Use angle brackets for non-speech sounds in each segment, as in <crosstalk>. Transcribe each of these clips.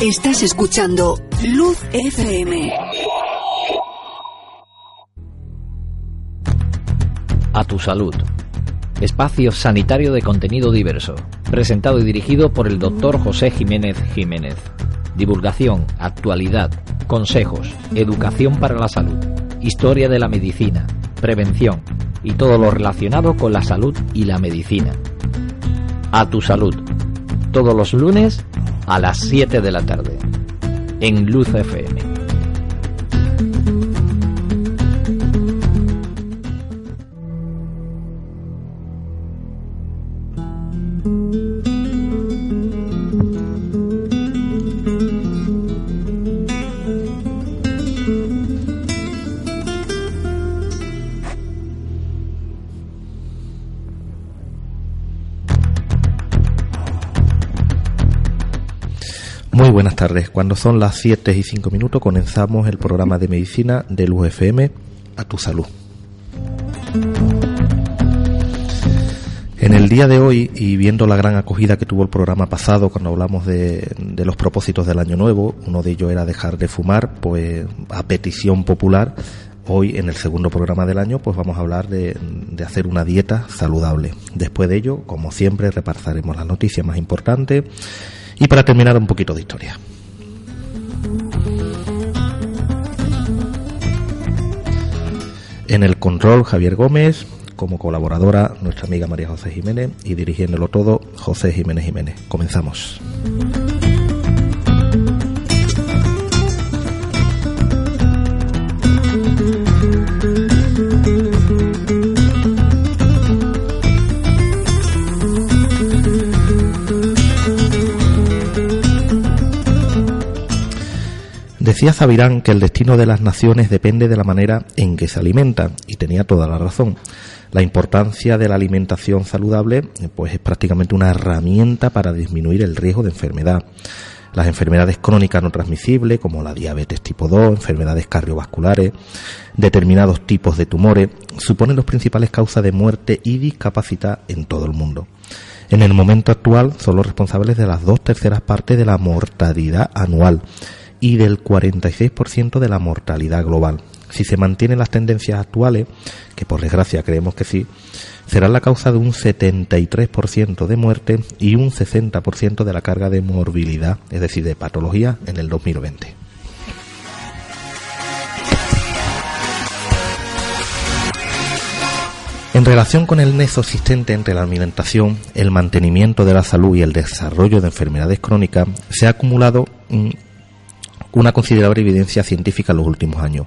Estás escuchando Luz FM. A tu salud. Espacio sanitario de contenido diverso. Presentado y dirigido por el doctor José Jiménez Jiménez. Divulgación, actualidad, consejos, educación para la salud, historia de la medicina, prevención y todo lo relacionado con la salud y la medicina. A tu salud. Todos los lunes a las 7 de la tarde. En Luz FM. Cuando son las 7 y 5 minutos comenzamos el programa de medicina del UFM a tu salud. En el día de hoy, y viendo la gran acogida que tuvo el programa pasado cuando hablamos de, de, los propósitos del año nuevo, uno de ellos era dejar de fumar, pues a petición popular, hoy en el segundo programa del año, pues vamos a hablar de, de hacer una dieta saludable. Después de ello, como siempre, repasaremos las noticias más importantes y para terminar, un poquito de historia. En el control, Javier Gómez, como colaboradora, nuestra amiga María José Jiménez y dirigiéndolo todo, José Jiménez Jiménez. Comenzamos. Decía Zabirán que el destino de las naciones depende de la manera en que se alimentan, y tenía toda la razón. La importancia de la alimentación saludable pues es prácticamente una herramienta para disminuir el riesgo de enfermedad. Las enfermedades crónicas no transmisibles, como la diabetes tipo 2, enfermedades cardiovasculares, determinados tipos de tumores, suponen las principales causas de muerte y discapacidad en todo el mundo. En el momento actual son los responsables de las dos terceras partes de la mortalidad anual y del 46% de la mortalidad global. Si se mantienen las tendencias actuales, que por desgracia creemos que sí, será la causa de un 73% de muerte y un 60% de la carga de morbilidad, es decir, de patología en el 2020. En relación con el nexo existente entre la alimentación, el mantenimiento de la salud y el desarrollo de enfermedades crónicas, se ha acumulado una considerable evidencia científica en los últimos años.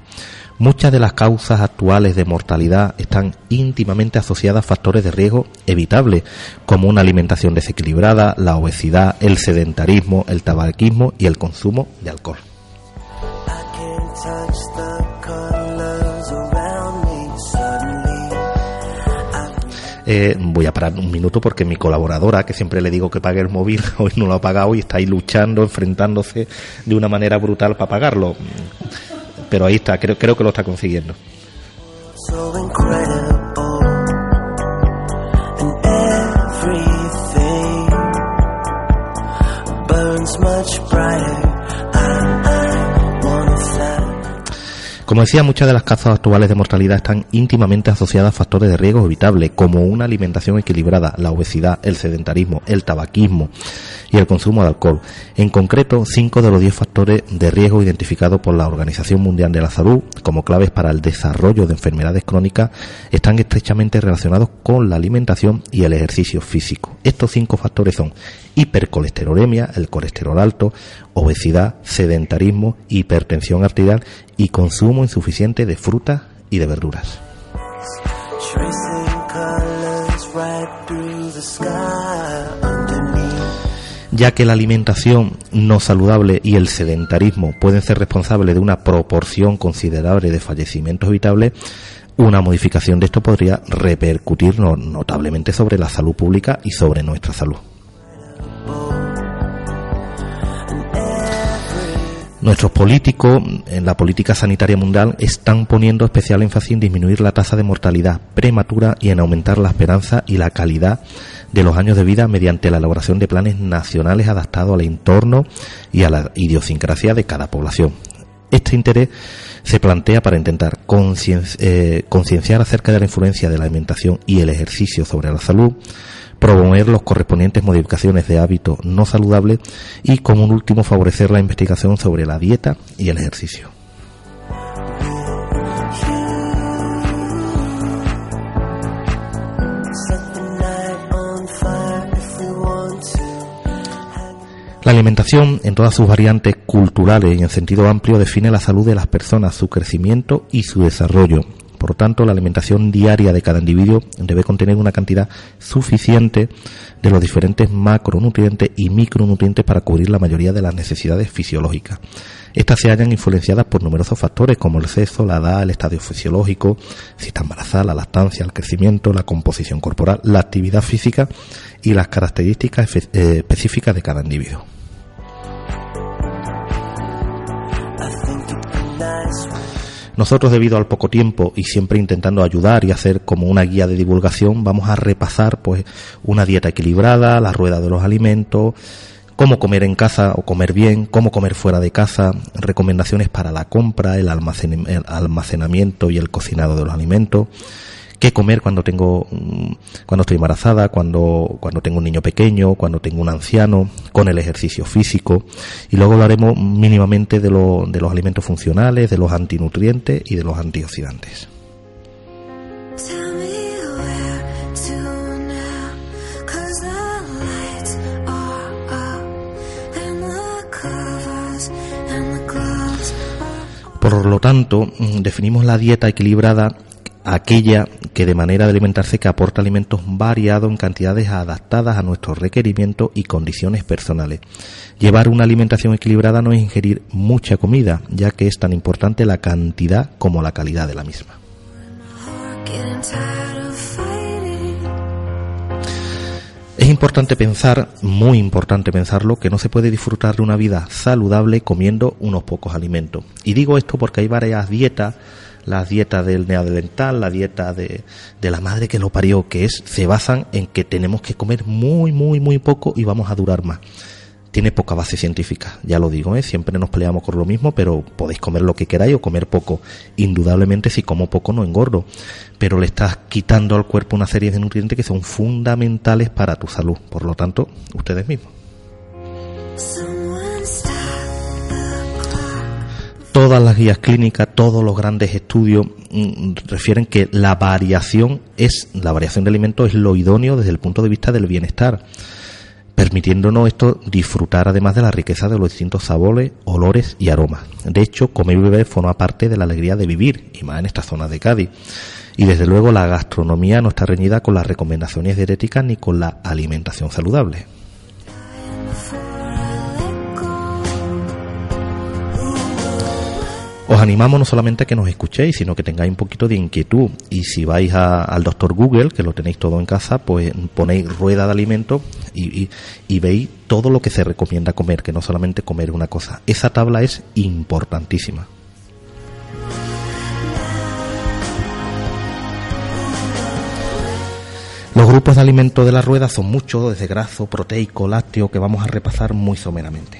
Muchas de las causas actuales de mortalidad están íntimamente asociadas a factores de riesgo evitables, como una alimentación desequilibrada, la obesidad, el sedentarismo, el tabaquismo y el consumo de alcohol. Eh, voy a parar un minuto porque mi colaboradora, que siempre le digo que pague el móvil, <laughs> hoy no lo ha pagado y está ahí luchando, enfrentándose de una manera brutal para pagarlo. Pero ahí está, creo, creo que lo está consiguiendo. Como decía, muchas de las causas actuales de mortalidad están íntimamente asociadas a factores de riesgo evitables, como una alimentación equilibrada, la obesidad, el sedentarismo, el tabaquismo y el consumo de alcohol. En concreto, cinco de los diez factores de riesgo identificados por la Organización Mundial de la Salud como claves para el desarrollo de enfermedades crónicas están estrechamente relacionados con la alimentación y el ejercicio físico. Estos cinco factores son hipercolesterolemia, el colesterol alto, obesidad, sedentarismo, hipertensión arterial y consumo insuficiente de frutas y de verduras. ya que la alimentación no saludable y el sedentarismo pueden ser responsables de una proporción considerable de fallecimientos evitables, una modificación de esto podría repercutir notablemente sobre la salud pública y sobre nuestra salud. Nuestros políticos en la política sanitaria mundial están poniendo especial énfasis en disminuir la tasa de mortalidad prematura y en aumentar la esperanza y la calidad de los años de vida mediante la elaboración de planes nacionales adaptados al entorno y a la idiosincrasia de cada población. Este interés se plantea para intentar eh, concienciar acerca de la influencia de la alimentación y el ejercicio sobre la salud, promover los correspondientes modificaciones de hábitos no saludables y, como un último, favorecer la investigación sobre la dieta y el ejercicio. La alimentación, en todas sus variantes culturales y en sentido amplio, define la salud de las personas, su crecimiento y su desarrollo, por lo tanto, la alimentación diaria de cada individuo debe contener una cantidad suficiente de los diferentes macronutrientes y micronutrientes para cubrir la mayoría de las necesidades fisiológicas. Estas se hallan influenciadas por numerosos factores como el sexo, la edad, el estadio fisiológico, si está embarazada, la lactancia, el crecimiento, la composición corporal, la actividad física y las características eh, específicas de cada individuo. Nosotros, debido al poco tiempo y siempre intentando ayudar y hacer como una guía de divulgación, vamos a repasar pues una dieta equilibrada, la rueda de los alimentos, cómo comer en casa o comer bien, cómo comer fuera de casa, recomendaciones para la compra, el almacenamiento y el cocinado de los alimentos qué comer cuando tengo mm, cuando estoy embarazada, cuando cuando tengo un niño pequeño, cuando tengo un anciano, con el ejercicio físico y luego hablaremos mínimamente de, de los alimentos funcionales, de los antinutrientes y de los antioxidantes. Por lo tanto, mm, definimos la dieta equilibrada aquella que de manera de alimentarse que aporta alimentos variados en cantidades adaptadas a nuestros requerimientos y condiciones personales. Llevar una alimentación equilibrada no es ingerir mucha comida, ya que es tan importante la cantidad como la calidad de la misma. Es importante pensar, muy importante pensarlo, que no se puede disfrutar de una vida saludable comiendo unos pocos alimentos. Y digo esto porque hay varias dietas la dieta del neodental, la dieta de, de, la madre que lo parió, que es, se basan en que tenemos que comer muy, muy, muy poco y vamos a durar más. Tiene poca base científica, ya lo digo, ¿eh? siempre nos peleamos con lo mismo, pero podéis comer lo que queráis o comer poco. Indudablemente si como poco no engordo, pero le estás quitando al cuerpo una serie de nutrientes que son fundamentales para tu salud. Por lo tanto, ustedes mismos. Todas las guías clínicas, todos los grandes estudios mm, refieren que la variación es la variación de alimentos es lo idóneo desde el punto de vista del bienestar, permitiéndonos esto disfrutar además de la riqueza de los distintos sabores, olores y aromas. De hecho, comer y beber forma parte de la alegría de vivir, y más en esta zona de Cádiz. Y desde luego la gastronomía no está reñida con las recomendaciones dietéticas ni con la alimentación saludable. Os animamos no solamente a que nos escuchéis, sino que tengáis un poquito de inquietud. Y si vais al doctor Google, que lo tenéis todo en casa, pues ponéis rueda de alimentos y, y veis todo lo que se recomienda comer, que no solamente comer una cosa. Esa tabla es importantísima. Los grupos de alimentos de la rueda son muchos, desde graso, proteico, lácteo, que vamos a repasar muy someramente.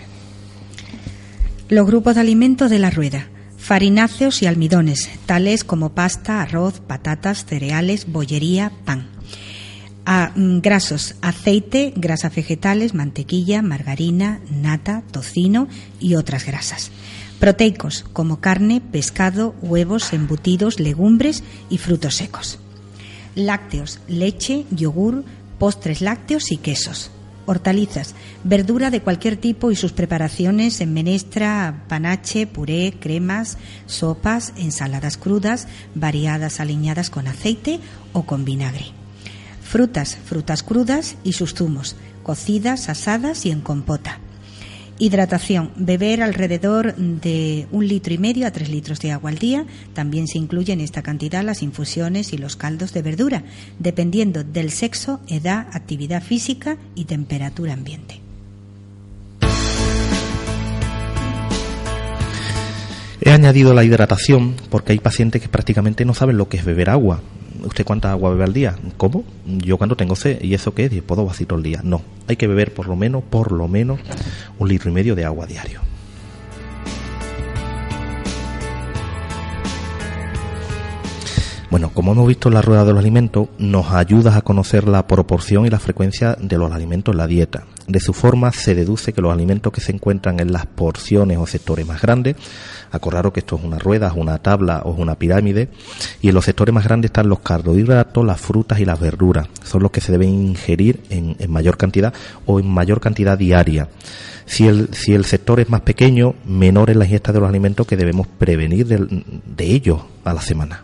Los grupos de alimentos de la rueda farináceos y almidones, tales como pasta, arroz, patatas, cereales, bollería, pan. A, mm, grasos, aceite, grasas vegetales, mantequilla, margarina, nata, tocino y otras grasas. Proteicos, como carne, pescado, huevos, embutidos, legumbres y frutos secos. Lácteos, leche, yogur, postres lácteos y quesos hortalizas, verdura de cualquier tipo y sus preparaciones en menestra, panache, puré, cremas, sopas, ensaladas crudas, variadas aliñadas con aceite o con vinagre. Frutas, frutas crudas y sus zumos, cocidas, asadas y en compota. Hidratación. Beber alrededor de un litro y medio a tres litros de agua al día. También se incluyen en esta cantidad las infusiones y los caldos de verdura, dependiendo del sexo, edad, actividad física y temperatura ambiente. He añadido la hidratación porque hay pacientes que prácticamente no saben lo que es beber agua. ¿Usted cuánta agua bebe al día? ¿Cómo? Yo cuando tengo sed. ¿Y eso qué es? ¿Puedo vacío al día? No. Hay que beber por lo menos, por lo menos, un litro y medio de agua diario. Bueno, como hemos visto en la rueda de los alimentos, nos ayuda a conocer la proporción y la frecuencia de los alimentos en la dieta. De su forma se deduce que los alimentos que se encuentran en las porciones o sectores más grandes, acordaros que esto es una rueda, es una tabla o es una pirámide, y en los sectores más grandes están los carbohidratos, las frutas y las verduras. Son los que se deben ingerir en, mayor cantidad o en mayor cantidad diaria. Si el, si el sector es más pequeño, menor es la ingesta de los alimentos que debemos prevenir de, de ellos a la semana.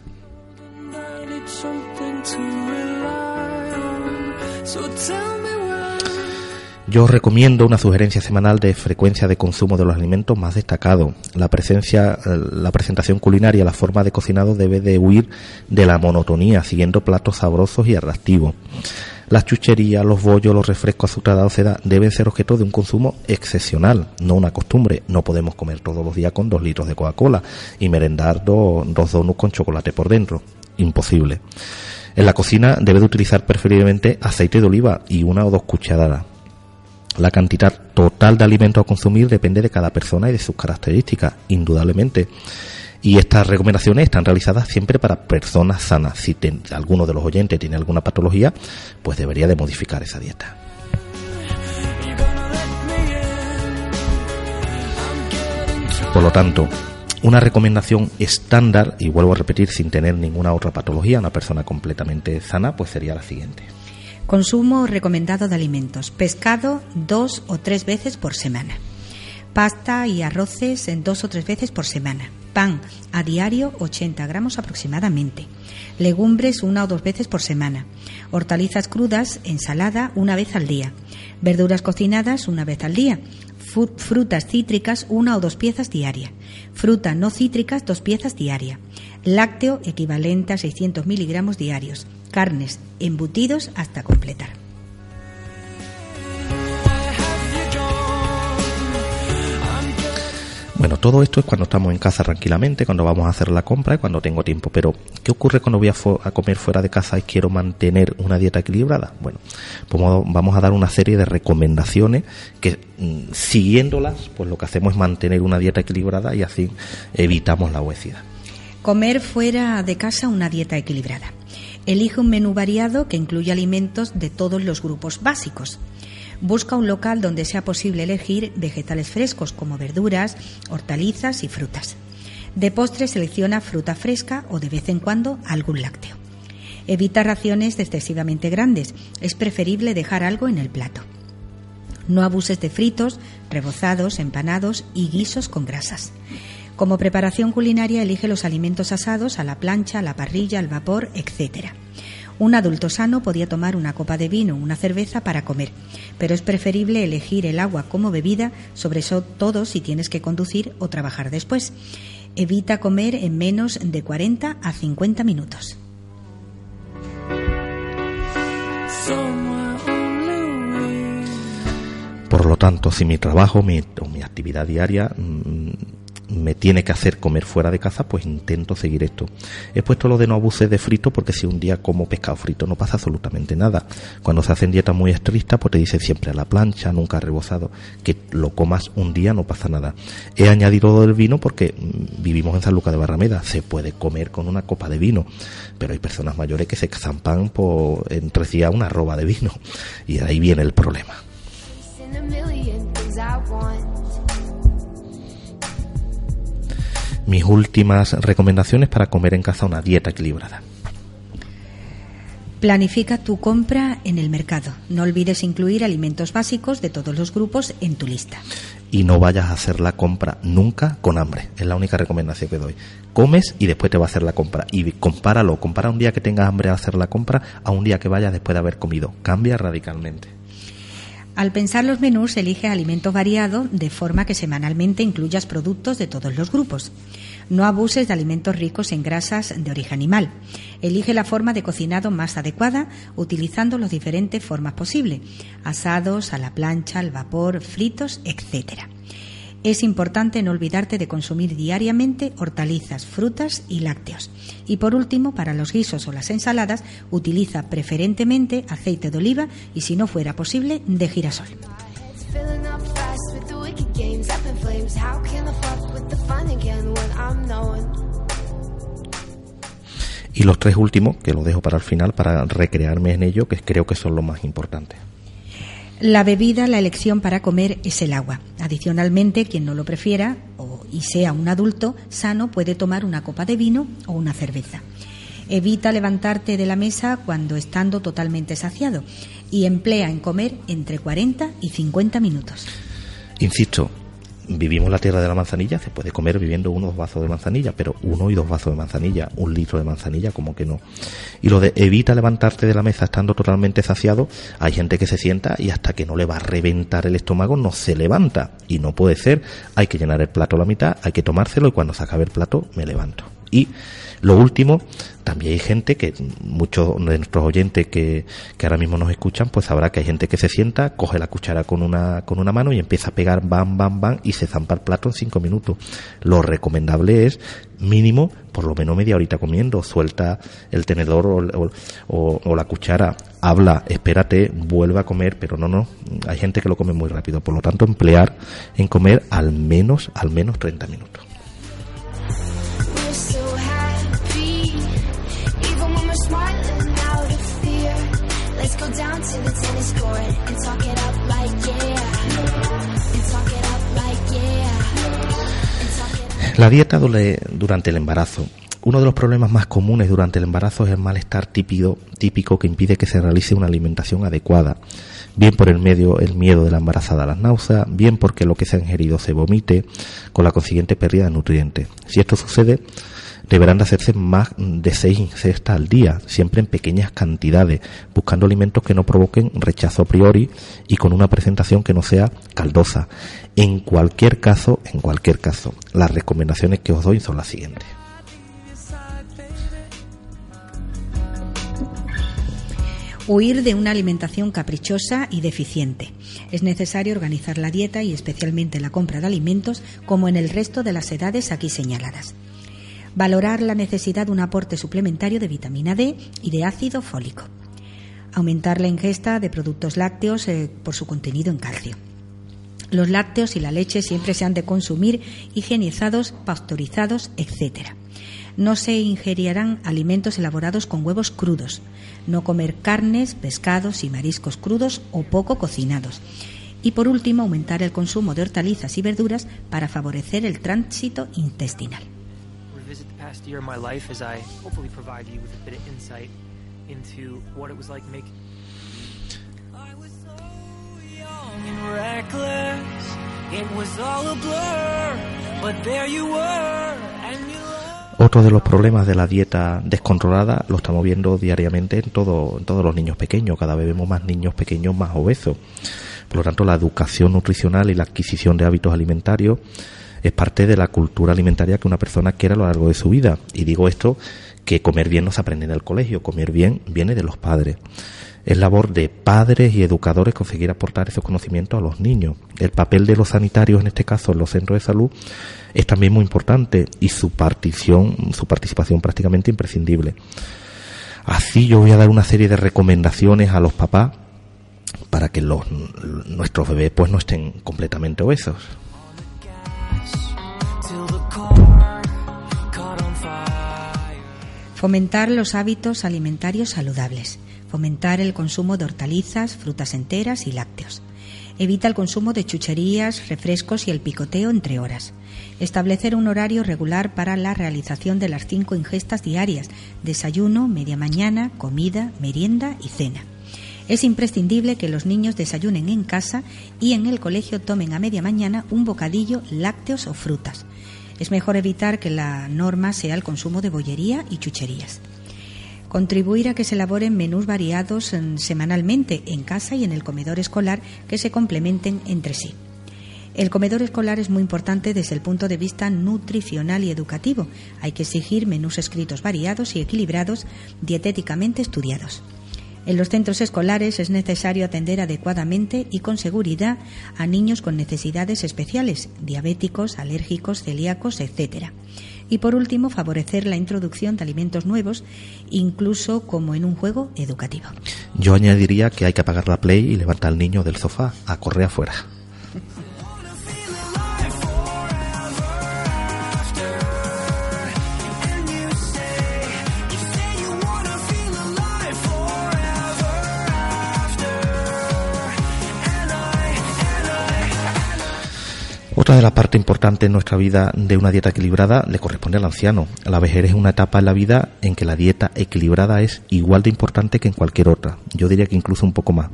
Yo recomiendo una sugerencia semanal de frecuencia de consumo de los alimentos más destacado. La presencia, eh, la presentación culinaria, la forma de cocinado debe de huir de la monotonía, siguiendo platos sabrosos y atractivos. Las chucherías, los bollos, los refrescos azucarados deben ser objeto de un consumo excepcional, no una costumbre. No podemos comer todos los días con dos litros de Coca-Cola y merendar dos, dos donuts con chocolate por dentro. Imposible. En la cocina debe de utilizar preferiblemente aceite de oliva y una o dos cucharadas. La cantidad total de alimentos a consumir depende de cada persona y de sus características, indudablemente. Y estas recomendaciones están realizadas siempre para personas sanas. Si alguno de los oyentes tiene alguna patología, pues debería de modificar esa dieta. Por lo tanto, una recomendación estándar, y vuelvo a repetir, sin tener ninguna otra patología, una persona completamente sana, pues sería la siguiente. Consumo recomendado de alimentos. Pescado dos o tres veces por semana. Pasta y arroces en dos o tres veces por semana. Pan a diario 80 gramos aproximadamente. Legumbres una o dos veces por semana. Hortalizas crudas, ensalada una vez al día. Verduras cocinadas una vez al día. Frutas cítricas una o dos piezas diarias. Fruta no cítricas dos piezas diarias. Lácteo equivalente a 600 miligramos diarios carnes, embutidos hasta completar. Bueno, todo esto es cuando estamos en casa tranquilamente, cuando vamos a hacer la compra y cuando tengo tiempo. Pero, ¿qué ocurre cuando voy a, comer fuera de casa y quiero mantener una dieta equilibrada? Bueno, pues vamos a dar una serie de recomendaciones que, mm, siguiéndolas, pues lo que hacemos es mantener una dieta equilibrada y así evitamos la obesidad. Comer fuera de casa una dieta equilibrada. Elige un menú variado que incluya alimentos de todos los grupos básicos. Busca un local donde sea posible elegir vegetales frescos como verduras, hortalizas y frutas. De postre selecciona fruta fresca o de vez en cuando algún lácteo. Evita raciones excesivamente grandes. Es preferible dejar algo en el plato. No abuses de fritos, rebozados, empanados y guisos con grasas. Como preparación culinaria elige los alimentos asados a la plancha, a la parrilla, al vapor, etc. Un adulto sano podía tomar una copa de vino o una cerveza para comer, pero es preferible elegir el agua como bebida, sobre todo si tienes que conducir o trabajar después. Evita comer en menos de 40 a 50 minutos. Por lo tanto, si mi trabajo o mi actividad diaria mm, me tiene que hacer comer fuera de casa, pues intento seguir esto. He puesto lo de no abuses de frito porque si un día como pescado frito no pasa absolutamente nada. Cuando se hacen dietas muy estrictas, pues te dicen siempre a la plancha, nunca rebozado, que lo comas un día no pasa nada. He añadido lo del vino porque mm, vivimos en San Lucas de Barrameda, se puede comer con una copa de vino, pero hay personas mayores que se zampan por entre días una roba de vino y ahí viene el problema. Mis últimas recomendaciones para comer en casa una dieta equilibrada. Planifica tu compra en el mercado. No olvides incluir alimentos básicos de todos los grupos en tu lista. y no vayas a hacer la compra nunca con hambre. Es la única recomendación que doy. Comes y después te va a hacer la compra. Y compáralo, compara un día que tengas hambre a hacer la compra a un día que vayas después de haber comido. Cambia radicalmente. Al pensar los menús, elige alimentos variados de forma que semanalmente incluyas productos de todos los grupos. No abuses de alimentos ricos en grasas de origen animal. Elige la forma de cocinado más adecuada utilizando las diferentes formas posibles, asados, a la plancha, al vapor, fritos, etc. Es importante no olvidarte de consumir diariamente hortalizas, frutas y lácteos. Y por último, para los guisos o las ensaladas, utiliza preferentemente aceite de oliva y si no fuera posible, de girasol. Y los tres últimos, que los dejo para el final para recrearme en ello, que creo que son los más importantes. La bebida, la elección para comer es el agua. Adicionalmente, quien no lo prefiera o, y sea un adulto sano puede tomar una copa de vino o una cerveza. Evita levantarte de la mesa cuando estando totalmente saciado y emplea en comer entre 40 y 50 minutos. Insisto, vivimos la tierra de la manzanilla, se puede comer viviendo unos vasos de manzanilla, pero uno y dos vasos de manzanilla, un litro de manzanilla, como que no. Y lo de evita levantarte de la mesa estando totalmente saciado, hay gente que se sienta y hasta que no le va a reventar el estómago no se levanta. Y no puede ser, hay que llenar el plato a la mitad, hay que tomárselo y cuando se acabe el plato me levanto. Y lo último, también hay gente que, muchos de nuestros oyentes que, que ahora mismo nos escuchan, pues sabrá que hay gente que se sienta, coge la cuchara con una, con una mano y empieza a pegar bam, bam, bam y se zampa el plato en cinco minutos. Lo recomendable es mínimo por lo menos media horita comiendo, suelta el tenedor o, o, o, la cuchara, habla, espérate, vuelve a comer, pero no, no, hay gente que lo come muy rápido, por lo tanto emplear en comer al menos, al menos 30 minutos. La dieta durante el embarazo. Uno de los problemas más comunes durante el embarazo es el malestar típico, típico que impide que se realice una alimentación adecuada, bien por el medio el miedo de la embarazada a las náuseas, bien porque lo que se ha ingerido se vomite, con la consiguiente pérdida de nutrientes. Si esto sucede, deberán de hacerse más de seis ingestas al día, siempre en pequeñas cantidades, buscando alimentos que no provoquen rechazo a priori y con una presentación que no sea caldosa. En cualquier caso, en cualquier caso, las recomendaciones que os doy son las siguientes. Huir de una alimentación caprichosa y deficiente. Es necesario organizar la dieta y especialmente la compra de alimentos como en el resto de las edades aquí señaladas. Valorar la necesidad de un aporte suplementario de vitamina D y de ácido fólico. Aumentar la ingesta de productos lácteos eh, por su contenido en calcio. Los lácteos y la leche siempre se han de consumir higienizados, pasteurizados, etc. No se ingerirán alimentos elaborados con huevos crudos. No comer carnes, pescados y mariscos crudos o poco cocinados. Y por último, aumentar el consumo de hortalizas y verduras para favorecer el tránsito intestinal. Otro de los problemas de la dieta descontrolada lo estamos viendo diariamente en, todo, en todos los niños pequeños. Cada vez vemos más niños pequeños más obesos. Por lo tanto, la educación nutricional y la adquisición de hábitos alimentarios es parte de la cultura alimentaria que una persona quiere a lo largo de su vida. Y digo esto que comer bien no se aprende en el colegio, comer bien viene de los padres. Es labor de padres y educadores conseguir aportar esos conocimientos a los niños. El papel de los sanitarios, en este caso en los centros de salud, es también muy importante y su partición, su participación prácticamente imprescindible. Así yo voy a dar una serie de recomendaciones a los papás para que los, nuestros bebés pues no estén completamente obesos. Fomentar los hábitos alimentarios saludables. Fomentar el consumo de hortalizas, frutas enteras y lácteos. Evita el consumo de chucherías, refrescos y el picoteo entre horas. Establecer un horario regular para la realización de las cinco ingestas diarias, desayuno, media mañana, comida, merienda y cena. Es imprescindible que los niños desayunen en casa y en el colegio tomen a media mañana un bocadillo, lácteos o frutas. Es mejor evitar que la norma sea el consumo de bollería y chucherías. Contribuir a que se elaboren menús variados mm, semanalmente en casa y en el comedor escolar que se complementen entre sí. El comedor escolar es muy importante desde el punto de vista nutricional y educativo. Hay que exigir menús escritos variados y equilibrados, dietéticamente estudiados. En los centros escolares es necesario atender adecuadamente y con seguridad a niños con necesidades especiales, diabéticos, alérgicos, celíacos, etc. Y por último, favorecer la introducción de alimentos nuevos, incluso como en un juego educativo. Yo añadiría que hay que apagar la play y levantar al niño del sofá a correr afuera. Otra de las partes importantes en nuestra vida de una dieta equilibrada le corresponde al anciano. La vejez es una etapa en la vida en que la dieta equilibrada es igual de importante que en cualquier otra. Yo diría que incluso un poco más.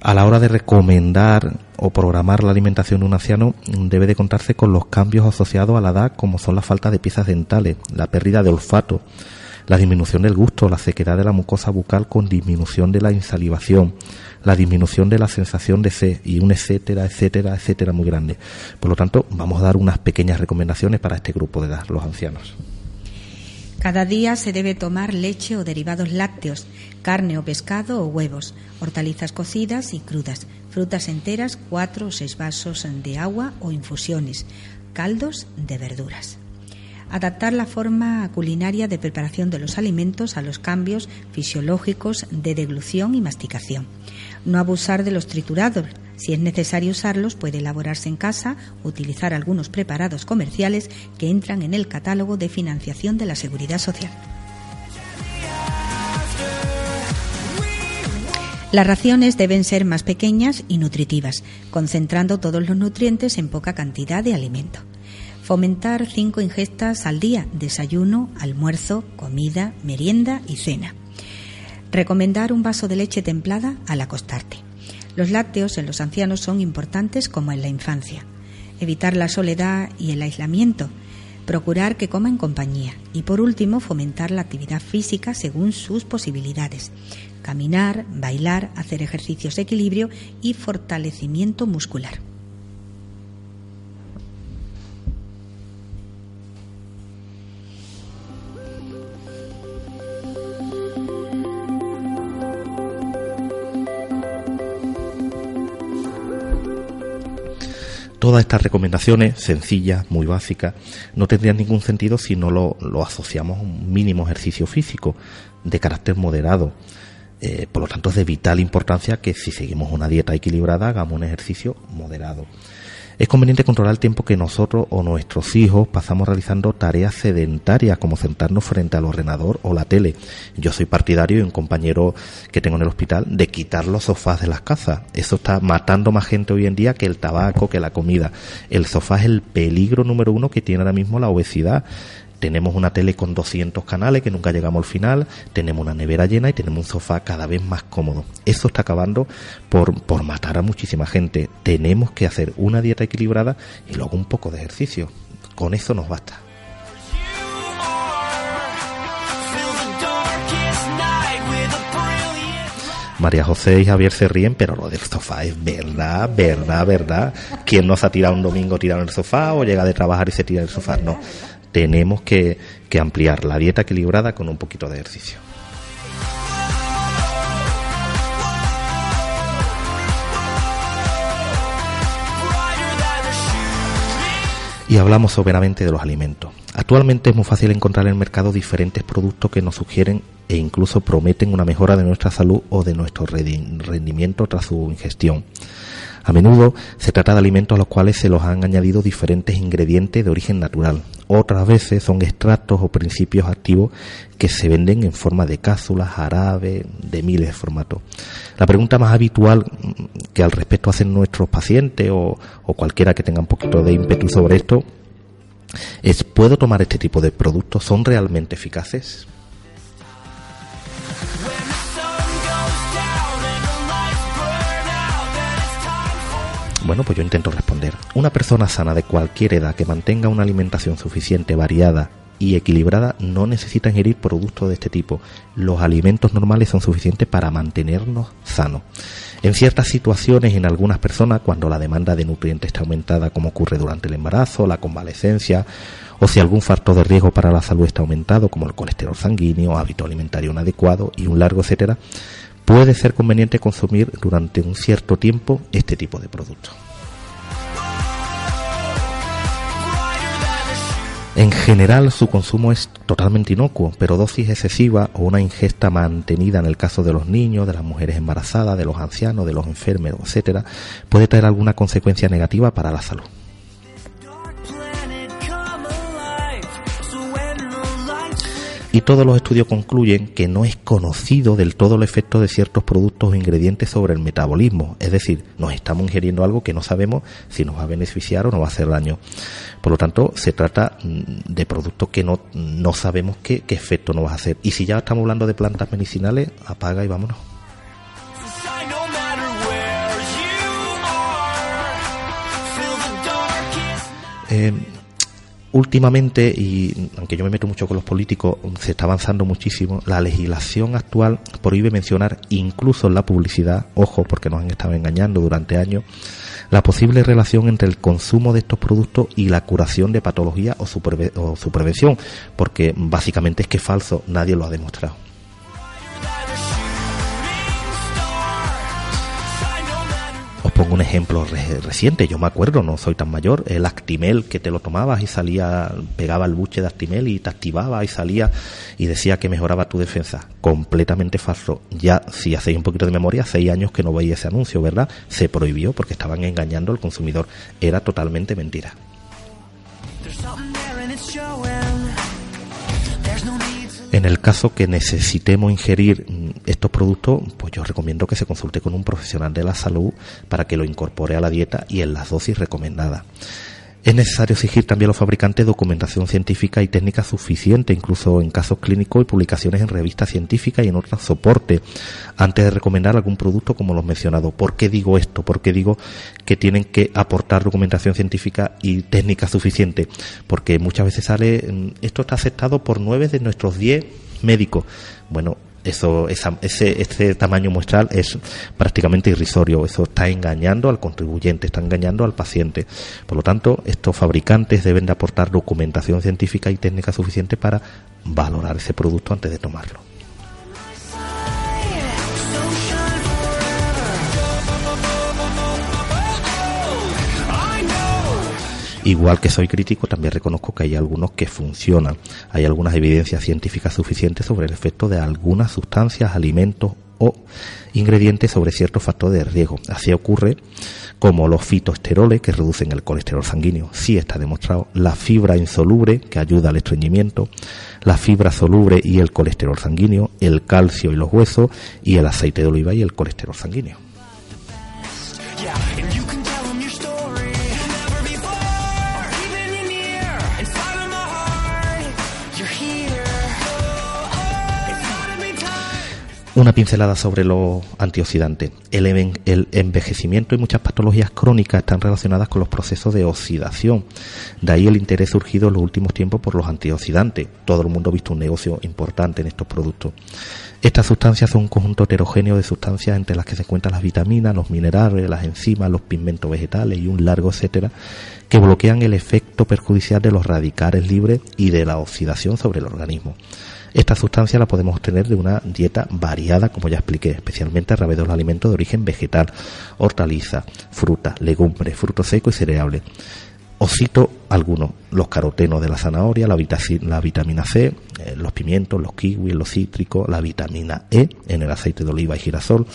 A la hora de recomendar o programar la alimentación de un anciano debe de contarse con los cambios asociados a la edad como son la falta de piezas dentales, la pérdida de olfato, la disminución del gusto, la sequedad de la mucosa bucal con disminución de la insalivación, la disminución de la sensación de sed y un etcétera, etcétera, etcétera muy grande. Por lo tanto, vamos a dar unas pequeñas recomendaciones para este grupo de edad, los ancianos. Cada día se debe tomar leche o derivados lácteos, carne o pescado o huevos, hortalizas cocidas y crudas, frutas enteras, cuatro o seis vasos de agua o infusiones, caldos de verduras adaptar la forma culinaria de preparación de los alimentos a los cambios fisiológicos de deglución y masticación. No abusar de los triturados. Si es necesario usarlos, puede elaborarse en casa utilizar algunos preparados comerciales que entran en el catálogo de financiación de la Seguridad Social. Las raciones deben ser más pequeñas y nutritivas, concentrando todos los nutrientes en poca cantidad de alimento. Fomentar cinco ingestas al día, desayuno, almuerzo, comida, merienda y cena. Recomendar un vaso de leche templada al acostarte. Los lácteos en los ancianos son importantes como en la infancia. Evitar la soledad y el aislamiento. Procurar que coma en compañía. Y por último, fomentar la actividad física según sus posibilidades. Caminar, bailar, hacer ejercicios de equilibrio y fortalecimiento muscular. Todas estas recomendaciones, sencillas, muy básicas, no tendrían ningún sentido si no lo, asociamos a un mínimo ejercicio físico de carácter moderado. Eh, por lo tanto, es de vital importancia que si seguimos una dieta equilibrada, hagamos un ejercicio moderado. Es conveniente controlar el tiempo que nosotros o nuestros hijos pasamos realizando tareas sedentarias como sentarnos frente al ordenador o la tele. Yo soy partidario y un compañero que tengo en el hospital de quitar los sofás de las casas. Eso está matando más gente hoy en día que el tabaco, que la comida. El sofá es el peligro número uno que tiene ahora mismo la obesidad tenemos una tele con 200 canales que nunca llegamos al final, tenemos una nevera llena y tenemos un sofá cada vez más cómodo. Eso está acabando por, por matar a muchísima gente. Tenemos que hacer una dieta equilibrada y luego un poco de ejercicio. Con eso nos basta. María José y Javier se ríen, pero lo del sofá es verdad, verdad, verdad. ¿Quién nos ha tirado un domingo tirado en el sofá o llega de trabajar y se tira en el sofá? No tenemos que, ampliar la dieta equilibrada con un poquito de ejercicio. y hablamos soberanamente de los alimentos. Actualmente es muy fácil encontrar en el mercado diferentes productos que nos sugieren e incluso prometen una mejora de nuestra salud o de nuestro rendimiento tras su ingestión. A menudo se trata de alimentos a los cuales se los han añadido diferentes ingredientes de origen natural. Otras veces son extractos o principios activos que se venden en forma de cápsulas, jarabe, de miles de formatos. La pregunta más habitual que al respecto hacen nuestros pacientes o, o cualquiera que tenga un poquito de ímpetu sobre esto es ¿puedo tomar este tipo de productos? ¿Son realmente eficaces? Bueno, pues yo intento responder. Una persona sana de cualquier edad que mantenga una alimentación suficiente, variada y equilibrada no necesita ingerir productos de este tipo. Los alimentos normales son suficientes para mantenernos sanos. En ciertas situaciones, en algunas personas, cuando la demanda de nutrientes está aumentada, como ocurre durante el embarazo, la convalecencia, o si algún factor de riesgo para la salud está aumentado, como el colesterol sanguíneo, hábito alimentario inadecuado y un largo etcétera, puede ser conveniente consumir durante un cierto tiempo este tipo de productos. En general su consumo es totalmente inocuo, pero dosis excesiva o una ingesta mantenida en el caso de los niños, de las mujeres embarazadas, de los ancianos, de los enfermos, etcétera, puede tener alguna consecuencia negativa para la salud. Y todos los estudios concluyen que no es conocido del todo el efecto de ciertos productos o ingredientes sobre el metabolismo, es decir, nos estamos ingiriendo algo que no sabemos si nos va a beneficiar o nos va a hacer daño. Por lo tanto, se trata mm, de productos que no, no sabemos qué, qué efecto nos va a hacer. Y si ya estamos hablando de plantas medicinales, apaga y vámonos. Eh, últimamente, y aunque yo me meto mucho con los políticos, se está avanzando muchísimo. La legislación actual prohíbe mencionar, incluso en la publicidad, ojo, porque nos han estado engañando durante años, la posible relación entre el consumo de estos productos y la curación de patología o su, o su prevención, porque básicamente es que es falso, nadie lo ha demostrado. Pongo un ejemplo reciente, yo me acuerdo, no soy tan mayor, el Actimel que te lo tomabas y salía, pegaba el buche de Actimel y te activaba y salía y decía que mejoraba tu defensa. Completamente falso. Ya, si hacéis un poquito de memoria, seis años que no veía ese anuncio, ¿verdad? Se prohibió porque estaban engañando al consumidor. Era totalmente mentira. En el caso que necesitemos ingerir estos productos, pues yo recomiendo que se consulte con un profesional de la salud para que lo incorpore a la dieta y en las dosis recomendadas. Es necesario exigir también a los fabricantes documentación científica y técnica suficiente, incluso en casos clínicos y publicaciones en revistas científicas y en otros soportes, antes de recomendar algún producto como los mencionados. ¿Por qué digo esto? ¿Por qué digo que tienen que aportar documentación científica y técnica suficiente? Porque muchas veces sale, mm, esto está aceptado por nueve de nuestros diez médicos. Bueno, eso, ese, ese tamaño muestral es prácticamente irrisorio. Eso está engañando al contribuyente, está engañando al paciente. Por lo tanto, estos fabricantes deben de aportar documentación científica y técnica suficiente para valorar ese producto antes de tomarlo. Igual que soy crítico, también reconozco que hay algunos que funcionan. Hay algunas evidencias científicas suficientes sobre el efecto de algunas sustancias, alimentos o ingredientes sobre ciertos factores de riesgo. Así ocurre como los fitoesteroles que reducen el colesterol sanguíneo, sí está demostrado, la fibra insoluble que ayuda al estreñimiento, la fibra soluble y el colesterol sanguíneo, el calcio y los huesos y el aceite de oliva y el colesterol sanguíneo. Una pincelada sobre los antioxidantes. El, el, envejecimiento y muchas patologías crónicas están relacionadas con los procesos de oxidación. De ahí el interés surgido en los últimos tiempos por los antioxidantes. Todo el mundo ha visto un negocio importante en estos productos. Estas sustancias son un conjunto heterogéneo de sustancias entre las que se encuentran las vitaminas, los minerales, las enzimas, los pigmentos vegetales y un largo etcétera, que bloquean el efecto perjudicial de los radicales libres y de la oxidación sobre el organismo. Esta sustancia la podemos obtener de una dieta variada, como ya expliqué, especialmente a través de los alimentos de origen vegetal, hortaliza, fruta, legumbres, frutos secos y cereales. Os cito algunos, los carotenos de la zanahoria, la, vitamina C, eh, los pimientos, los kiwis, los cítricos, la vitamina E en el aceite de oliva y girasol,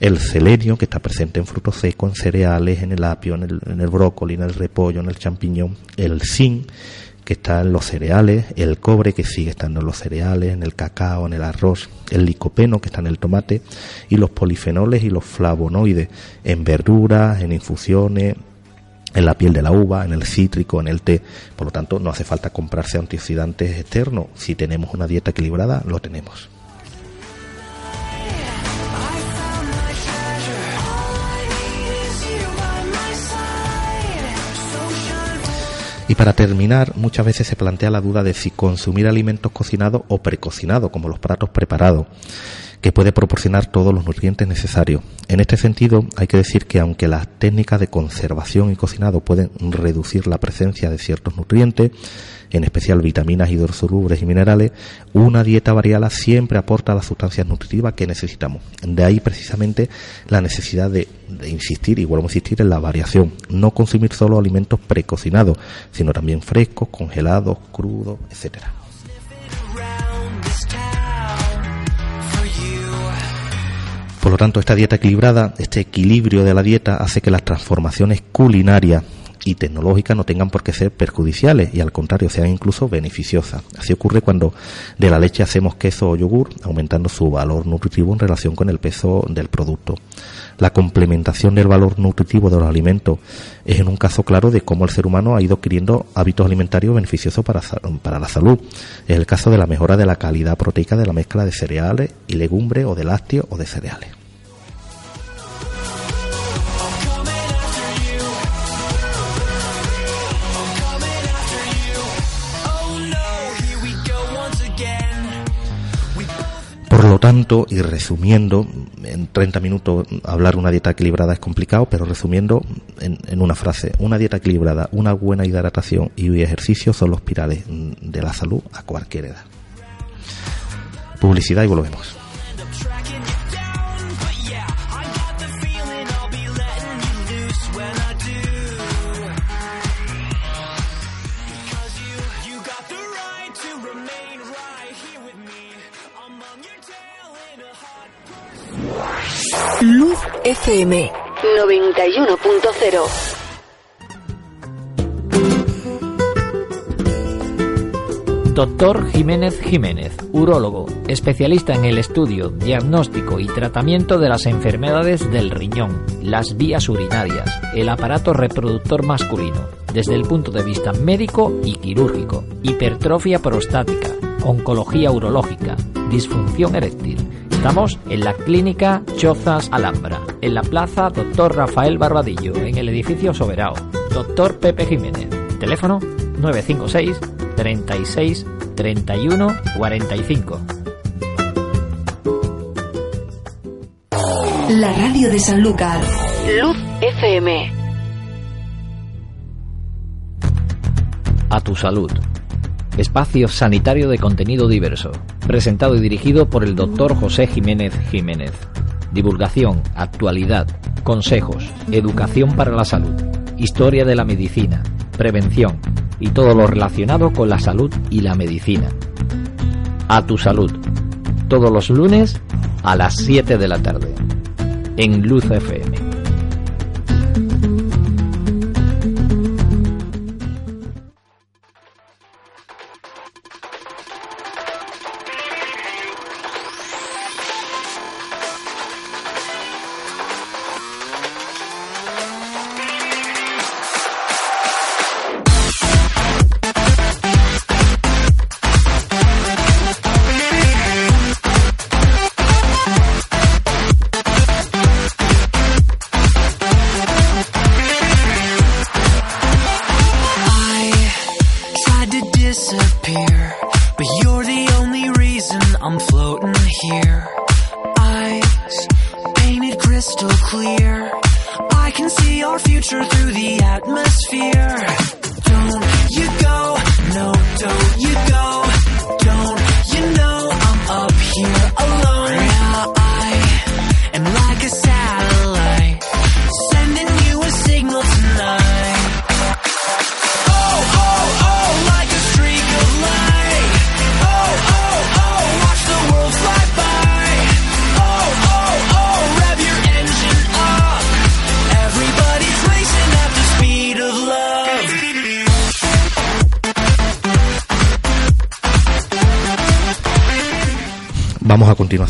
el selenio que está presente en frutos secos, en cereales, en el apio, en el, en el brócoli, en el repollo, en el champiñón, el zinc que está en los cereales, el cobre que sigue estando en los cereales, en el cacao, en el arroz, el licopeno que está en el tomate y los polifenoles y los flavonoides en verduras, en infusiones, en la piel de la uva, en el cítrico, en el té. Por lo tanto, no hace falta comprarse antioxidantes externos. Si tenemos una dieta equilibrada, lo tenemos. Y para terminar, muchas veces se plantea la duda de si consumir alimentos cocinados o precocinados, como los platos preparados que puede proporcionar todos los nutrientes necesarios. En este sentido, hay que decir que aunque las técnicas de conservación y cocinado pueden reducir la presencia de ciertos nutrientes, en especial vitaminas, hidrosolubles y minerales, una dieta variada siempre aporta las sustancias nutritivas que necesitamos. De ahí precisamente la necesidad de, insistir, y vuelvo a insistir, en la variación. No consumir solo alimentos precocinados, sino también frescos, congelados, crudos, etcétera. Por lo tanto, esta dieta equilibrada, este equilibrio de la dieta hace que las transformaciones culinarias y tecnológicas no tengan por qué ser perjudiciales y al contrario sean incluso beneficiosas. Así ocurre cuando de la leche hacemos queso o yogur, aumentando su valor nutritivo en relación con el peso del producto. La complementación del valor nutritivo de los alimentos es en un caso claro de cómo el ser humano ha ido adquiriendo hábitos alimentarios beneficiosos para, para la salud. Es el caso de la mejora de la calidad proteica de la mezcla de cereales y legumbres o de lácteos o de cereales. Por lo tanto, y resumiendo, en 30 minutos hablar una dieta equilibrada es complicado, pero resumiendo en, una frase, una dieta equilibrada, una buena hidratación y ejercicio son los pirales de la salud a cualquier edad. Publicidad y volvemos. Luz FM 91.0 Doctor Jiménez Jiménez, urólogo, especialista en el estudio, diagnóstico y tratamiento de las enfermedades del riñón, las vías urinarias, el aparato reproductor masculino, desde el punto de vista médico y quirúrgico, hipertrofia prostática, oncología urológica, disfunción eréctil. Estamos en la clínica Chozas Alhambra, en la plaza Dr. Rafael Barbadillo, en el edificio Soberao. Doctor Pepe Jiménez. Teléfono 956 36 31 45. La radio de Sanlúcar. Luz FM. A tu salud. Espacio sanitario de contenido diverso. Presentado y dirigido por el doctor José Jiménez Jiménez. Divulgación, actualidad, consejos, educación para la salud, historia de la medicina, prevención y todo lo relacionado con la salud y la medicina. A tu salud. Todos los lunes a las 7 de la tarde. En Luz FM.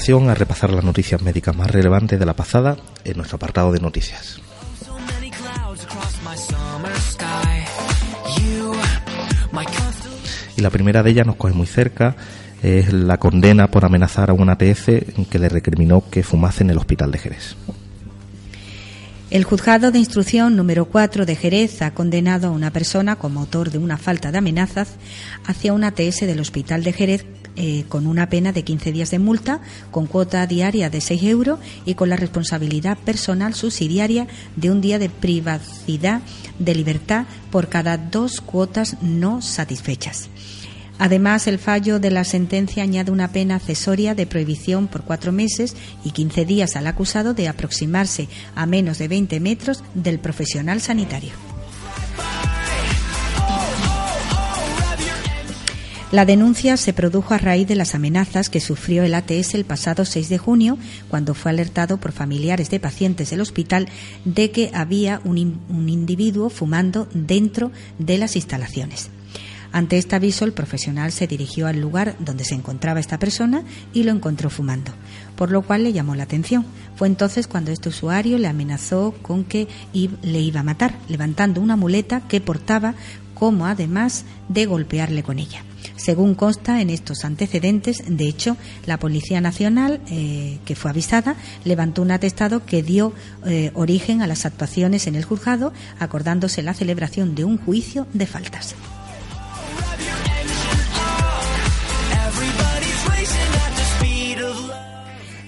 A repasar las noticias médicas más relevantes de la pasada en nuestro apartado de noticias. Y la primera de ellas nos coge muy cerca, es la condena por amenazar a una ATF que le recriminó que fumase en el hospital de Jerez. El juzgado de instrucción número 4 de Jerez ha condenado a una persona como autor de una falta de amenazas hacia una ATS del Hospital de Jerez eh, con una pena de 15 días de multa, con cuota diaria de 6 euros y con la responsabilidad personal subsidiaria de un día de privacidad de libertad por cada dos cuotas no satisfechas. Además, el fallo de la sentencia añade una pena accesoria de prohibición por cuatro meses y quince días al acusado de aproximarse a menos de 20 metros del profesional sanitario. La denuncia se produjo a raíz de las amenazas que sufrió el ATS el pasado 6 de junio, cuando fue alertado por familiares de pacientes del hospital de que había un individuo fumando dentro de las instalaciones. Ante este aviso, el profesional se dirigió al lugar donde se encontraba esta persona y lo encontró fumando, por lo cual le llamó la atención. Fue entonces cuando este usuario le amenazó con que le iba a matar, levantando una muleta que portaba como además de golpearle con ella. Según consta en estos antecedentes, de hecho, la Policía Nacional, eh, que fue avisada, levantó un atestado que dio eh, origen a las actuaciones en el juzgado, acordándose la celebración de un juicio de faltas.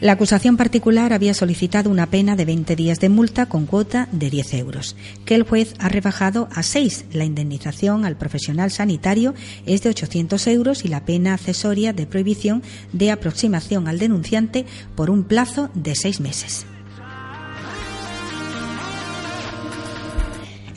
La acusación particular había solicitado una pena de 20 días de multa con cuota de 10 euros, que el juez ha rebajado a 6. La indemnización al profesional sanitario es de 800 euros y la pena accesoria de prohibición de aproximación al denunciante por un plazo de seis meses.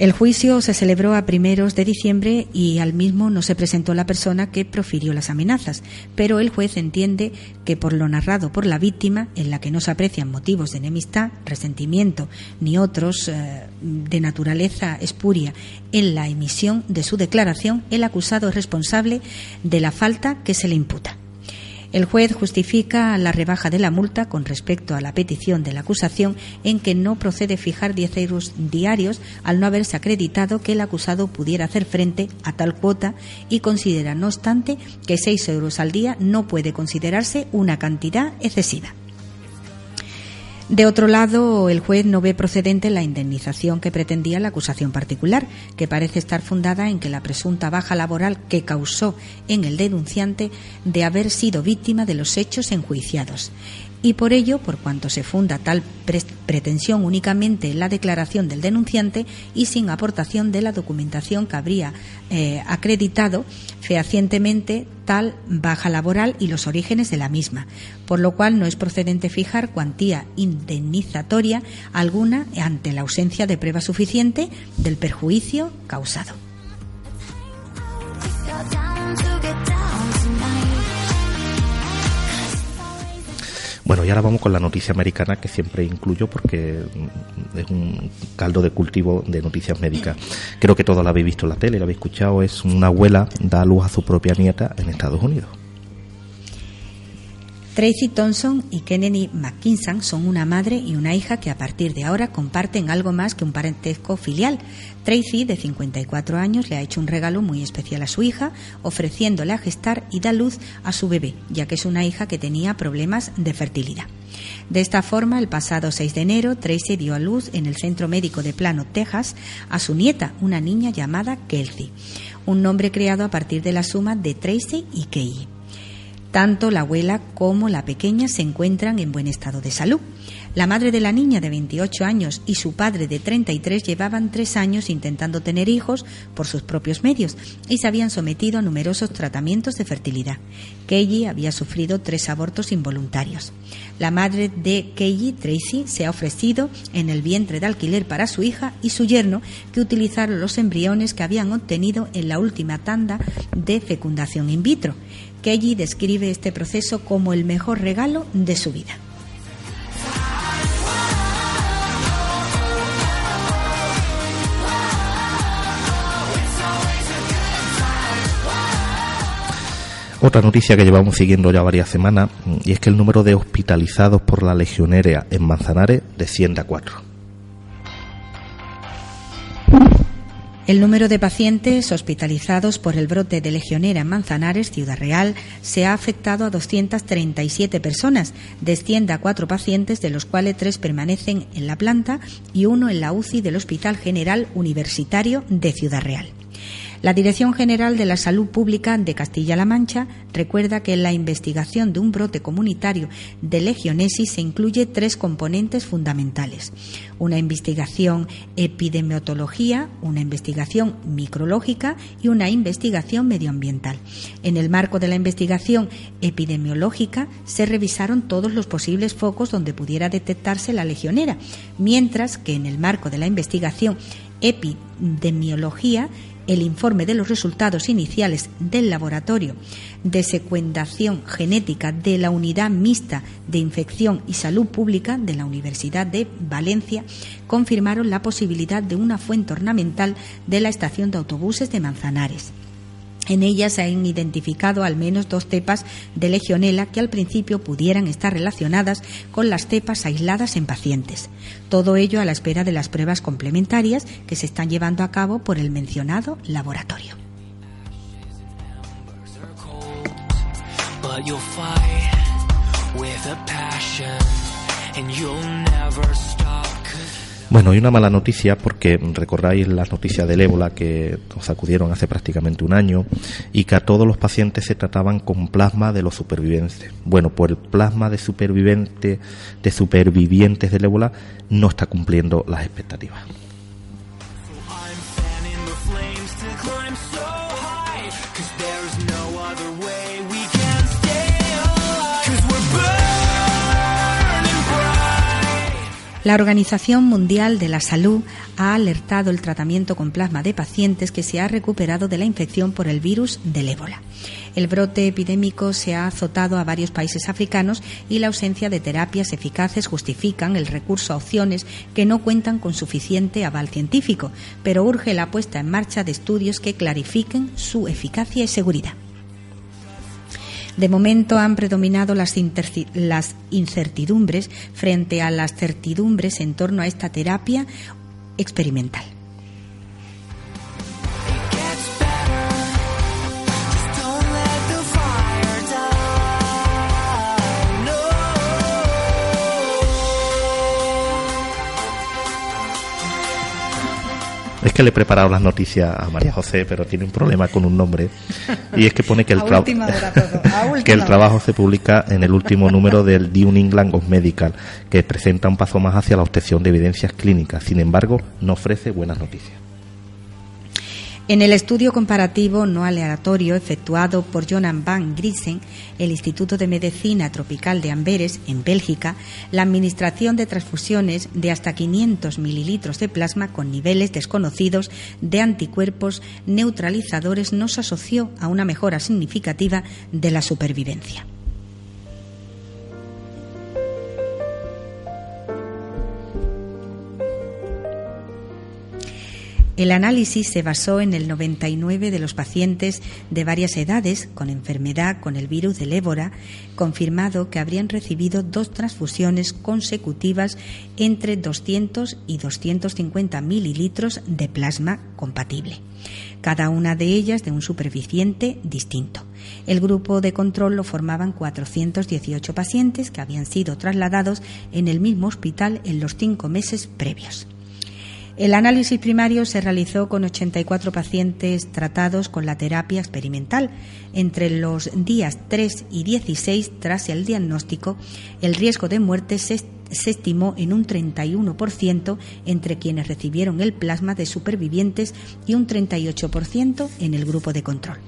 El juicio se celebró a primeros de diciembre y al mismo no se presentó la persona que profirió las amenazas, pero el juez entiende que por lo narrado por la víctima, en la que no se aprecian motivos de enemistad, resentimiento ni otros eh, de naturaleza espuria en la emisión de su declaración, el acusado es responsable de la falta que se le imputa. El juez justifica la rebaja de la multa con respecto a la petición de la acusación en que no procede fijar 10 euros diarios al no haberse acreditado que el acusado pudiera hacer frente a tal cuota y considera, no obstante, que 6 euros al día no puede considerarse una cantidad excesiva. De otro lado, el juez no ve procedente la indemnización que pretendía la acusación particular, que parece estar fundada en que la presunta baja laboral que causó en el denunciante de haber sido víctima de los hechos enjuiciados. Y por ello, por cuanto se funda tal pretensión únicamente en la declaración del denunciante y sin aportación de la documentación que habría eh, acreditado fehacientemente tal baja laboral y los orígenes de la misma, por lo cual no es procedente fijar cuantía indemnizatoria alguna ante la ausencia de prueba suficiente del perjuicio causado. Bueno, y ahora vamos con la noticia americana que siempre incluyo porque es un caldo de cultivo de noticias médicas. Creo que todos la habéis visto en la tele, la habéis escuchado. Es una abuela da luz a su propia nieta en Estados Unidos. Tracy Thompson y Kennedy McKinson son una madre y una hija que a partir de ahora comparten algo más que un parentesco filial. Tracy, de 54 años, le ha hecho un regalo muy especial a su hija, ofreciéndole a gestar y dar luz a su bebé, ya que es una hija que tenía problemas de fertilidad. De esta forma, el pasado 6 de enero, Tracy dio a luz en el Centro Médico de Plano, Texas, a su nieta, una niña llamada Kelsey, un nombre creado a partir de la suma de Tracy y Kay. Tanto la abuela como la pequeña se encuentran en buen estado de salud. La madre de la niña de 28 años y su padre de 33 llevaban tres años intentando tener hijos por sus propios medios y se habían sometido a numerosos tratamientos de fertilidad. Keiji había sufrido tres abortos involuntarios. La madre de Keiji, Tracy, se ha ofrecido en el vientre de alquiler para su hija y su yerno que utilizaron los embriones que habían obtenido en la última tanda de fecundación in vitro. Kelly describe este proceso como el mejor regalo de su vida. Otra noticia que llevamos siguiendo ya varias semanas y es que el número de hospitalizados por la legionera en Manzanares desciende a cuatro. El número de pacientes hospitalizados por el brote de legionera en Manzanares, Ciudad Real, se ha afectado a 237 personas. Desciende a cuatro pacientes, de los cuales tres permanecen en la planta y uno en la UCI del Hospital General Universitario de Ciudad Real. La Dirección General de la Salud Pública de Castilla-La Mancha recuerda que en la investigación de un brote comunitario de legionesis se incluye tres componentes fundamentales. Una investigación epidemiología, una investigación micrológica y una investigación medioambiental. En el marco de la investigación epidemiológica se revisaron todos los posibles focos donde pudiera detectarse la legionera, mientras que en el marco de la investigación epidemiología el informe de los resultados iniciales del laboratorio de secuenciación genética de la Unidad Mixta de Infección y Salud Pública de la Universidad de Valencia confirmaron la posibilidad de una fuente ornamental de la estación de autobuses de Manzanares. En ellas se han identificado al menos dos cepas de legionela que al principio pudieran estar relacionadas con las cepas aisladas en pacientes. Todo ello a la espera de las pruebas complementarias que se están llevando a cabo por el mencionado laboratorio. Bueno, hay una mala noticia porque recordáis las noticias del ébola que nos acudieron hace prácticamente un año y que a todos los pacientes se trataban con plasma de los supervivientes. Bueno, pues el plasma de supervivientes de supervivientes del ébola no está cumpliendo las expectativas. La Organización Mundial de la Salud ha alertado el tratamiento con plasma de pacientes que se ha recuperado de la infección por el virus del ébola. El brote epidémico se ha azotado a varios países africanos y la ausencia de terapias eficaces justifican el recurso a opciones que no cuentan con suficiente aval científico, pero urge la puesta en marcha de estudios que clarifiquen su eficacia y seguridad. De momento han predominado las, incertidumbres frente a las certidumbres en torno a esta terapia experimental. Es que le he preparado las noticias a María José, pero tiene un problema con un nombre. Y es que pone que el, <laughs> <laughs> que el trabajo se publica en el último número del New England of Medical, que presenta un paso más hacia la obtención de evidencias clínicas. Sin embargo, no ofrece buenas noticias. En el estudio comparativo no aleatorio efectuado por Jonan van Griesen, el Instituto de Medicina Tropical de Amberes, en Bélgica, la administración de transfusiones de hasta 500 mililitros de plasma con niveles desconocidos de anticuerpos neutralizadores no se asoció a una mejora significativa de la supervivencia. El análisis se basó en el 99 de los pacientes de varias edades con enfermedad con el virus del ébola, confirmado que habrían recibido dos transfusiones consecutivas entre 200 y 250 mililitros de plasma compatible, cada una de ellas de un superficiente distinto. El grupo de control lo formaban 418 pacientes que habían sido trasladados en el mismo hospital en los cinco meses previos. El análisis primario se realizó con 84 pacientes tratados con la terapia experimental. Entre los días 3 y 16 tras el diagnóstico, el riesgo de muerte se, estimó en un 31% entre quienes recibieron el plasma de supervivientes y un 38% en el grupo de control.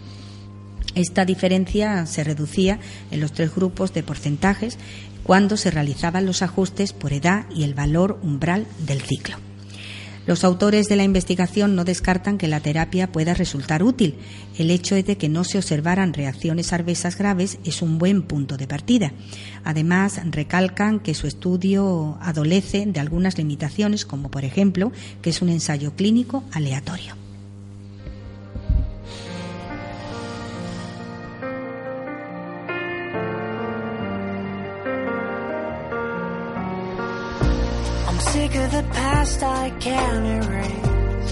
Esta diferencia se reducía en los tres grupos de porcentajes cuando se realizaban los ajustes por edad y el valor umbral del ciclo. Los autores de la investigación no descartan que la terapia pueda resultar útil. El hecho de que no se observaran reacciones adversas graves es un buen punto de partida. Además, recalcan que su estudio adolece de algunas limitaciones, como por ejemplo que es un ensayo clínico aleatorio. of the past I can't erase.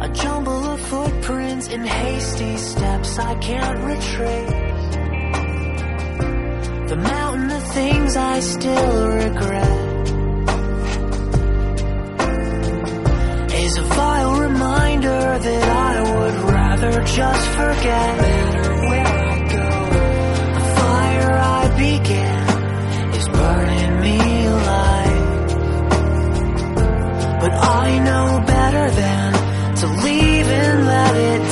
A jumble of footprints in hasty steps I can't retrace. The mountain of things I still regret is a vile reminder that I would rather just forget. I know better than to leave and let it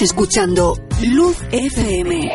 Escuchando Luz FM.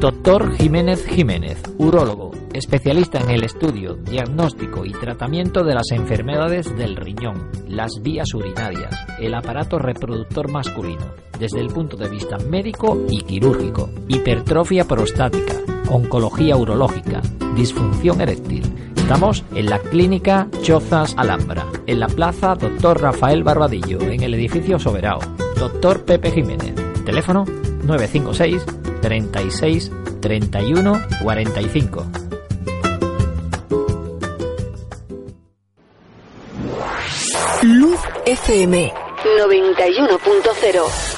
Doctor Jiménez Jiménez, urólogo, especialista en el estudio, diagnóstico y tratamiento de las enfermedades del riñón, las vías urinarias, el aparato reproductor masculino, desde el punto de vista médico y quirúrgico, hipertrofia prostática, oncología urológica, disfunción eréctil. Estamos en la clínica Chozas Alhambra, en la plaza Doctor Rafael Barbadillo, en el edificio Soberao. Doctor Pepe Jiménez, teléfono 956 36 31 45. Luz FM 91.0.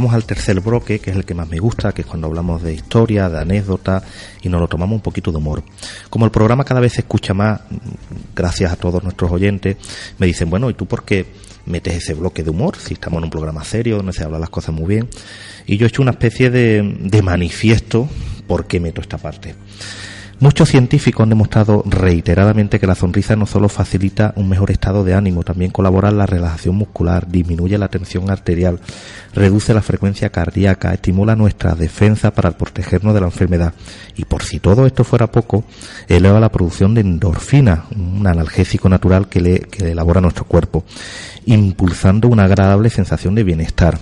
vamos al tercer bloque, que es el que más me gusta, que es cuando hablamos de historia, de anécdota y nos lo tomamos un poquito de humor. Como el programa cada vez se escucha más, gracias a todos nuestros oyentes, me dicen, bueno, ¿y tú por qué metes ese bloque de humor si estamos en un programa serio donde se hablan las cosas muy bien? Y yo he hecho una especie de, de manifiesto por qué meto esta parte. Muchos científicos han demostrado reiteradamente que la sonrisa no solo facilita un mejor estado de ánimo, también colabora en la relajación muscular, disminuye la tensión arterial, reduce la frecuencia cardíaca, estimula nuestra defensa para protegernos de la enfermedad y por si todo esto fuera poco, eleva la producción de endorfina, un analgésico natural que, le, que elabora nuestro cuerpo, impulsando una agradable sensación de bienestar.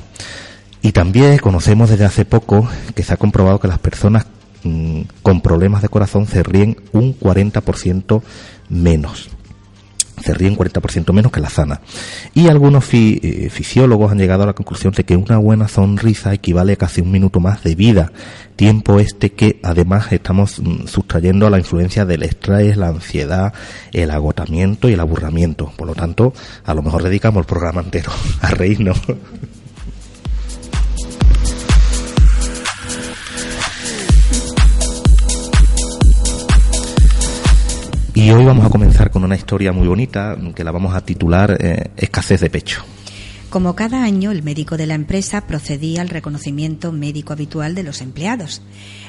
Y también conocemos desde hace poco que se ha comprobado que las personas mm, con problemas de corazón se ríen un 40% menos. Se ríen 40% menos que la sana. Y algunos fi- eh, fisiólogos han llegado a la conclusión de que una buena sonrisa equivale a casi un minuto más de vida. Tiempo este que además estamos mm, sustrayendo a la influencia del estrés, la ansiedad, el agotamiento y el aburrimiento. Por lo tanto, a lo mejor dedicamos el programa entero <laughs> a reírnos. Y hoy vamos a comenzar con una historia muy bonita que la vamos a titular eh, Escasez de pecho. Como cada año, el médico de la empresa procedía al reconocimiento médico habitual de los empleados.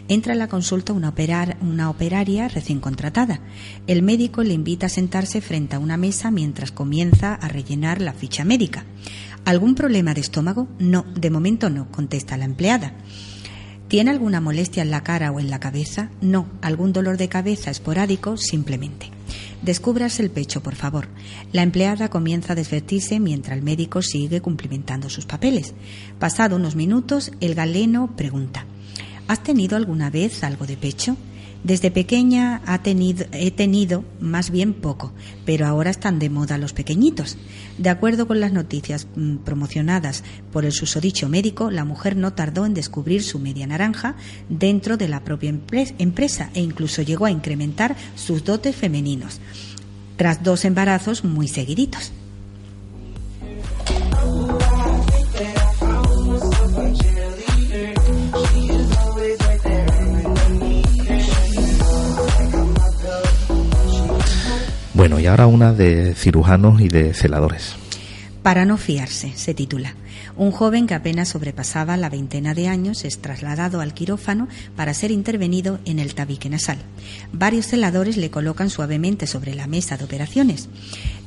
Entra en la consulta una, operar- una operaria recién contratada. El médico le invita a sentarse frente a una mesa mientras comienza a rellenar la ficha médica. ¿Algún problema de estómago? No, de momento no, contesta la empleada. ¿Tiene alguna molestia en la cara o en la cabeza? No. ¿Algún dolor de cabeza esporádico? Simplemente. Descúbrase el pecho, por favor. La empleada comienza a desvestirse mientras el médico sigue cumplimentando sus papeles. Pasado unos minutos, el galeno pregunta: ¿Has tenido alguna vez algo de pecho? Desde pequeña ha tenido, he tenido más bien poco, pero ahora están de moda los pequeñitos. De acuerdo con las noticias mm, promocionadas por el susodicho médico, la mujer no tardó en descubrir su media naranja dentro de la propia empre- empresa e incluso llegó a incrementar sus dotes femeninos, tras dos embarazos muy seguiditos. Bueno, y ahora una de cirujanos y de celadores. Para no fiarse, se titula. Un joven que apenas sobrepasaba la veintena de años es trasladado al quirófano para ser intervenido en el tabique nasal. Varios celadores le colocan suavemente sobre la mesa de operaciones.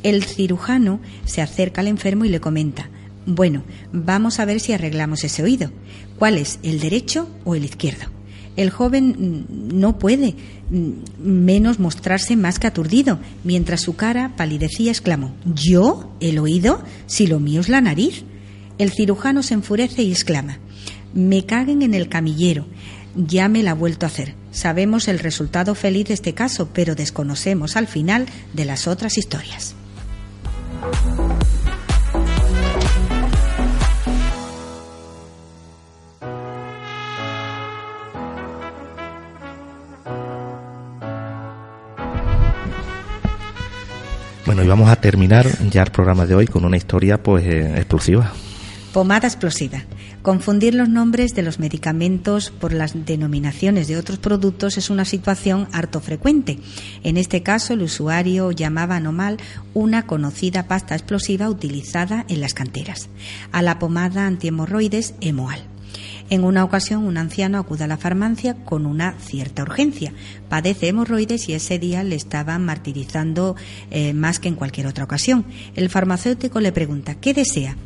El cirujano se acerca al enfermo y le comenta, bueno, vamos a ver si arreglamos ese oído. ¿Cuál es, el derecho o el izquierdo? El joven no puede mm, menos mostrarse más que aturdido, mientras su cara palidecía exclamó ¿Yo? ¿El oído? Si lo mío es la nariz. El cirujano se enfurece y exclama Me caguen en el camillero. Ya me la ha vuelto a hacer. Sabemos el resultado feliz de este caso, pero desconocemos al final de las otras historias. Vamos a terminar ya el programa de hoy con una historia pues eh, explosiva. Pomada explosiva. Confundir los nombres de los medicamentos por las denominaciones de otros productos es una situación harto frecuente. En este caso, el usuario llamaba anormal una conocida pasta explosiva utilizada en las canteras, a la pomada antihemorroides Emoal. En una ocasión, un anciano acude a la farmacia con una cierta urgencia. Padece hemorroides y ese día le estaban martirizando eh, más que en cualquier otra ocasión. El farmacéutico le pregunta, ¿qué desea?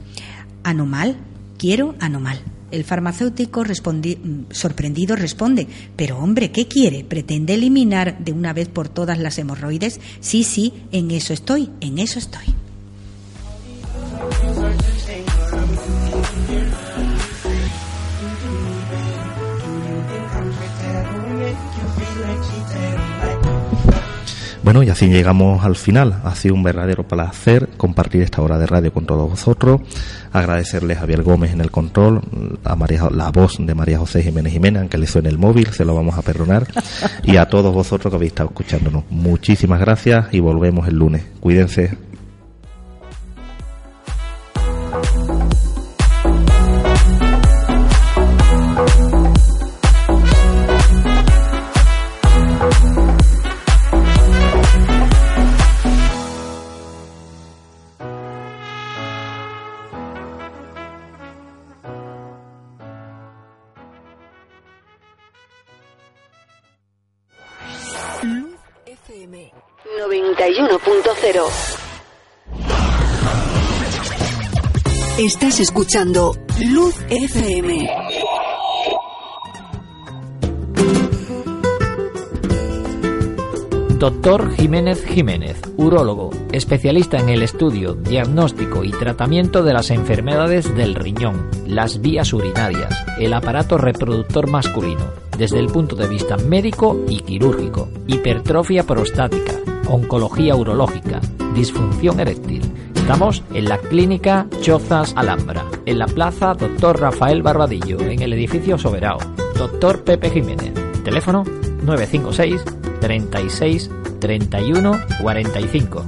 Anomal, quiero anomal. El farmacéutico mm, sorprendido responde, pero hombre, ¿qué quiere? ¿Pretende eliminar de una vez por todas las hemorroides? Sí, sí, en eso estoy, en eso estoy. Bueno, y así llegamos al final. Ha sido un verdadero placer compartir esta hora de radio con todos vosotros. Agradecerle a Javier Gómez en el control, a María, la voz de María José Jiménez Jiménez, aunque le suene el móvil, se lo vamos a perdonar. Y a todos vosotros que habéis estado escuchándonos. Muchísimas gracias y volvemos el lunes. Cuídense. Estás escuchando Luz FM. Doctor Jiménez Jiménez, urólogo, especialista en el estudio, diagnóstico y tratamiento de las enfermedades del riñón, las vías urinarias, el aparato reproductor masculino, desde el punto de vista médico y quirúrgico, hipertrofia prostática, oncología urológica, disfunción eréctil. Estamos en la clínica Chozas Alhambra, en la plaza Doctor Rafael Barbadillo, en el edificio Soberao. Doctor Pepe Jiménez. Teléfono 956 36 31 45.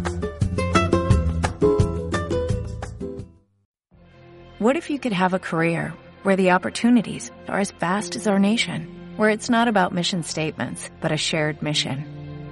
What if you could have a career where the opportunities are as vast as our nation, where it's not about mission statements, but a shared mission?